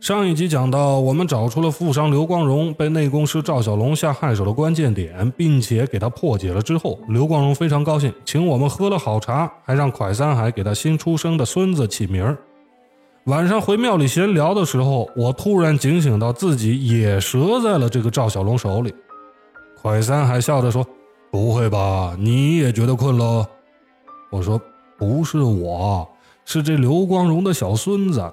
上一集讲到，我们找出了富商刘光荣被内功师赵小龙下害手的关键点，并且给他破解了之后，刘光荣非常高兴，请我们喝了好茶，还让蒯三海给他新出生的孙子起名儿。晚上回庙里闲聊的时候，我突然警醒到自己也折在了这个赵小龙手里。蒯三海笑着说：“不会吧，你也觉得困喽？”我说：“不是我，是这刘光荣的小孙子。”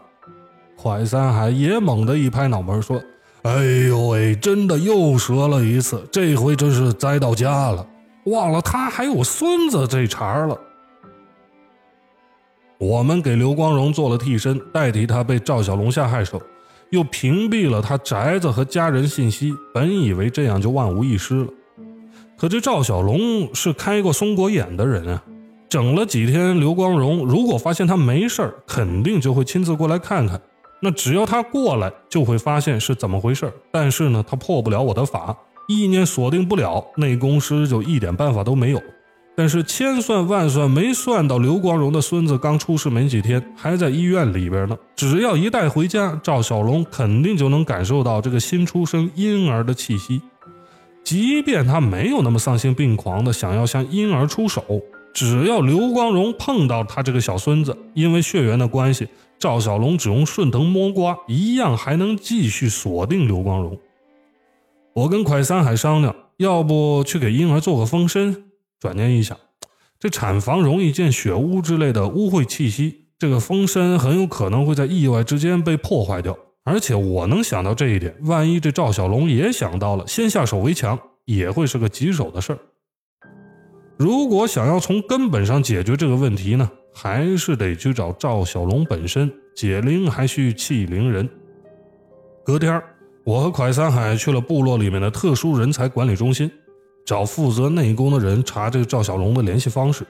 蒯三海也猛地一拍脑门说：“哎呦喂，真的又折了一次，这回真是栽到家了，忘了他还有孙子这茬了。”我们给刘光荣做了替身，代替他被赵小龙下害手，又屏蔽了他宅子和家人信息，本以为这样就万无一失了。可这赵小龙是开过松果眼的人啊，整了几天刘光荣，如果发现他没事儿，肯定就会亲自过来看看。那只要他过来，就会发现是怎么回事但是呢，他破不了我的法，意念锁定不了，内功师就一点办法都没有。但是千算万算没算到刘光荣的孙子刚出世没几天，还在医院里边呢。只要一带回家，赵小龙肯定就能感受到这个新出生婴儿的气息。即便他没有那么丧心病狂的想要向婴儿出手，只要刘光荣碰到他这个小孙子，因为血缘的关系。赵小龙只用顺藤摸瓜，一样还能继续锁定刘光荣。我跟蒯三海商量，要不去给婴儿做个封身。转念一想，这产房容易见血污之类的污秽气息，这个封身很有可能会在意外之间被破坏掉。而且我能想到这一点，万一这赵小龙也想到了，先下手为强，也会是个棘手的事儿。如果想要从根本上解决这个问题呢？还是得去找赵小龙本身解铃还需系铃人。隔天，我和蒯三海去了部落里面的特殊人才管理中心，找负责内功的人查这个赵小龙的联系方式。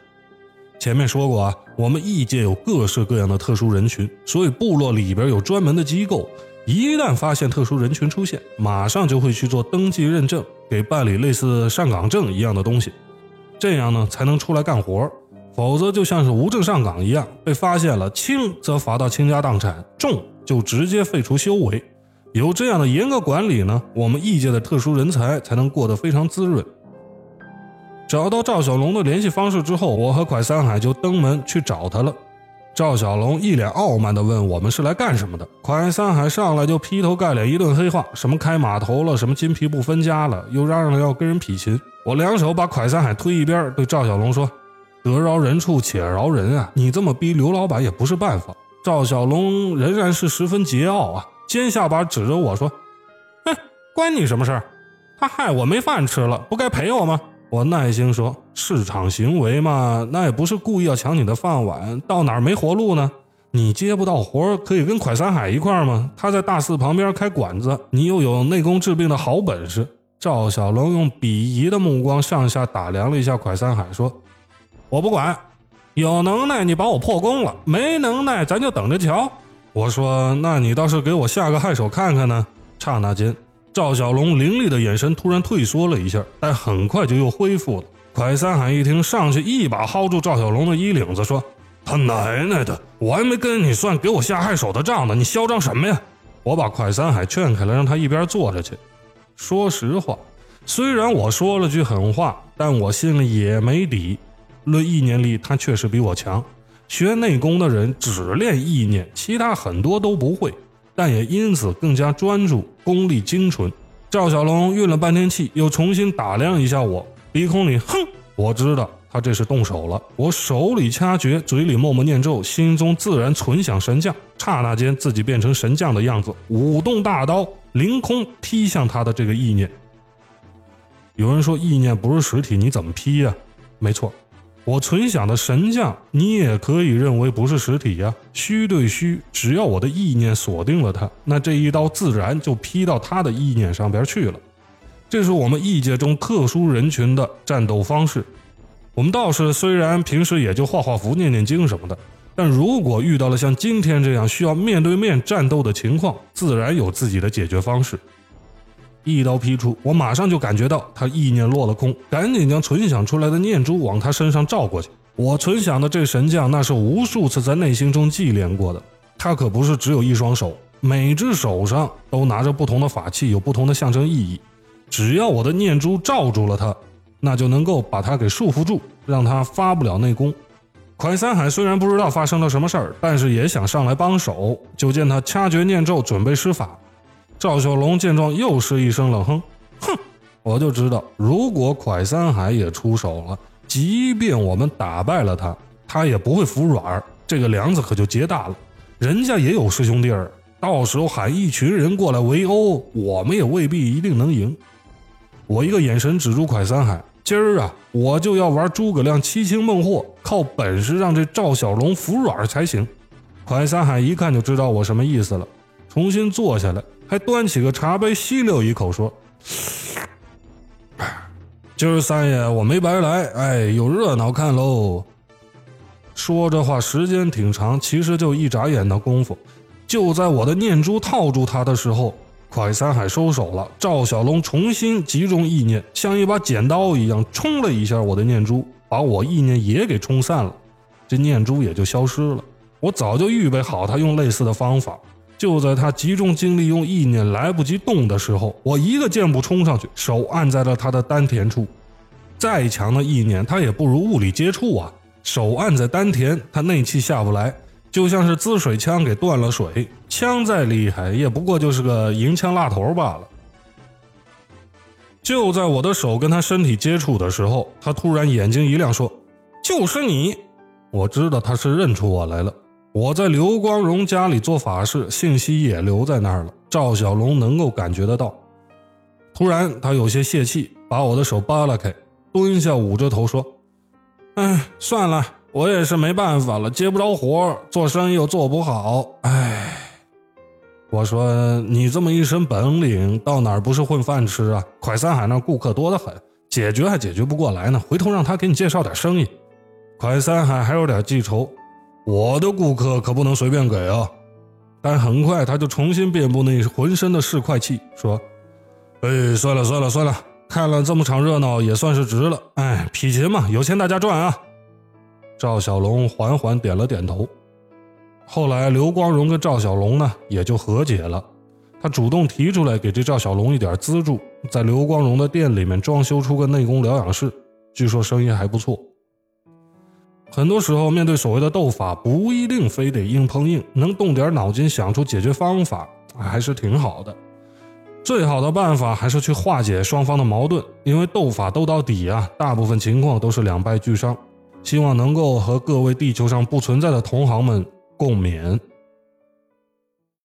前面说过啊，我们异界有各式各样的特殊人群，所以部落里边有专门的机构，一旦发现特殊人群出现，马上就会去做登记认证，给办理类似上岗证一样的东西，这样呢才能出来干活。否则就像是无证上岗一样，被发现了，轻则罚到倾家荡产，重就直接废除修为。有这样的严格管理呢，我们异界的特殊人才才能过得非常滋润。找到赵小龙的联系方式之后，我和蒯三海就登门去找他了。赵小龙一脸傲慢地问我们是来干什么的，蒯三海上来就劈头盖脸一顿黑话，什么开码头了，什么金皮不分家了，又嚷嚷要跟人劈琴。我两手把蒯三海推一边，对赵小龙说。得饶人处且饶人啊！你这么逼刘老板也不是办法。赵小龙仍然是十分桀骜啊，尖下巴指着我说：“哼，关你什么事儿？他害我没饭吃了，不该赔我吗？”我耐心说：“市场行为嘛，那也不是故意要抢你的饭碗，到哪儿没活路呢？你接不到活可以跟蒯三海一块吗？他在大寺旁边开馆子，你又有内功治病的好本事。”赵小龙用鄙夷的目光上下打量了一下蒯三海，说。我不管，有能耐你把我破功了，没能耐咱就等着瞧。我说，那你倒是给我下个害手看看呢。刹那间，赵小龙凌厉的眼神突然退缩了一下，但很快就又恢复了。蒯三海一听，上去一把薅住赵小龙的衣领子，说：“他奶奶的，我还没跟你算给我下害手的账呢，你嚣张什么呀？”我把蒯三海劝开了，让他一边坐着去。说实话，虽然我说了句狠话，但我心里也没底。论意念力，他确实比我强。学内功的人只练意念，其他很多都不会，但也因此更加专注，功力精纯。赵小龙运了半天气，又重新打量一下我，鼻孔里哼，我知道他这是动手了。我手里掐诀，嘴里默默念咒，心中自然存想神将。刹那间，自己变成神将的样子，舞动大刀，凌空劈向他的这个意念。有人说意念不是实体，你怎么劈呀？没错。我存想的神将，你也可以认为不是实体呀，虚对虚，只要我的意念锁定了他，那这一刀自然就劈到他的意念上边去了。这是我们异界中特殊人群的战斗方式。我们道士虽然平时也就画画符、念念经什么的，但如果遇到了像今天这样需要面对面战斗的情况，自然有自己的解决方式。一刀劈出，我马上就感觉到他意念落了空，赶紧将存想出来的念珠往他身上照过去。我存想的这神将，那是无数次在内心中祭炼过的，他可不是只有一双手，每只手上都拿着不同的法器，有不同的象征意义。只要我的念珠罩住了他，那就能够把他给束缚住，让他发不了内功。蒯三海虽然不知道发生了什么事儿，但是也想上来帮手。就见他掐诀念咒，准备施法。赵小龙见状，又是一声冷哼：“哼，我就知道，如果蒯三海也出手了，即便我们打败了他，他也不会服软儿。这个梁子可就结大了。人家也有师兄弟儿，到时候喊一群人过来围殴，我们也未必一定能赢。”我一个眼神指住蒯三海。今儿啊，我就要玩诸葛亮七擒孟获，靠本事让这赵小龙服软才行。蒯三海一看就知道我什么意思了，重新坐下来，还端起个茶杯吸溜一口，说：“今儿三爷我没白来，哎，有热闹看喽。”说这话时间挺长，其实就一眨眼的功夫，就在我的念珠套住他的时候。快三海收手了，赵小龙重新集中意念，像一把剪刀一样冲了一下我的念珠，把我意念也给冲散了，这念珠也就消失了。我早就预备好他用类似的方法，就在他集中精力用意念来不及动的时候，我一个箭步冲上去，手按在了他的丹田处。再强的意念，他也不如物理接触啊！手按在丹田，他内气下不来。就像是滋水枪给断了水，枪再厉害也不过就是个银枪蜡头罢了。就在我的手跟他身体接触的时候，他突然眼睛一亮，说：“就是你！”我知道他是认出我来了。我在刘光荣家里做法事，信息也留在那儿了。赵小龙能够感觉得到。突然，他有些泄气，把我的手扒拉开，蹲下，捂着头说：“哎，算了。”我也是没办法了，接不着活做生意又做不好，唉。我说你这么一身本领，到哪儿不是混饭吃啊？快三海那顾客多得很，解决还解决不过来呢。回头让他给你介绍点生意。快三海还有点记仇，我的顾客可不能随便给啊。但很快他就重新遍布那浑身的市侩气，说：“哎，算了算了算了，看了这么场热闹也算是值了。哎，匹钱嘛，有钱大家赚啊。”赵小龙缓缓点了点头。后来，刘光荣跟赵小龙呢也就和解了。他主动提出来给这赵小龙一点资助，在刘光荣的店里面装修出个内功疗养室，据说生意还不错。很多时候，面对所谓的斗法，不一定非得硬碰硬，能动点脑筋想出解决方法，还是挺好的。最好的办法还是去化解双方的矛盾，因为斗法斗到底啊，大部分情况都是两败俱伤。希望能够和各位地球上不存在的同行们共勉。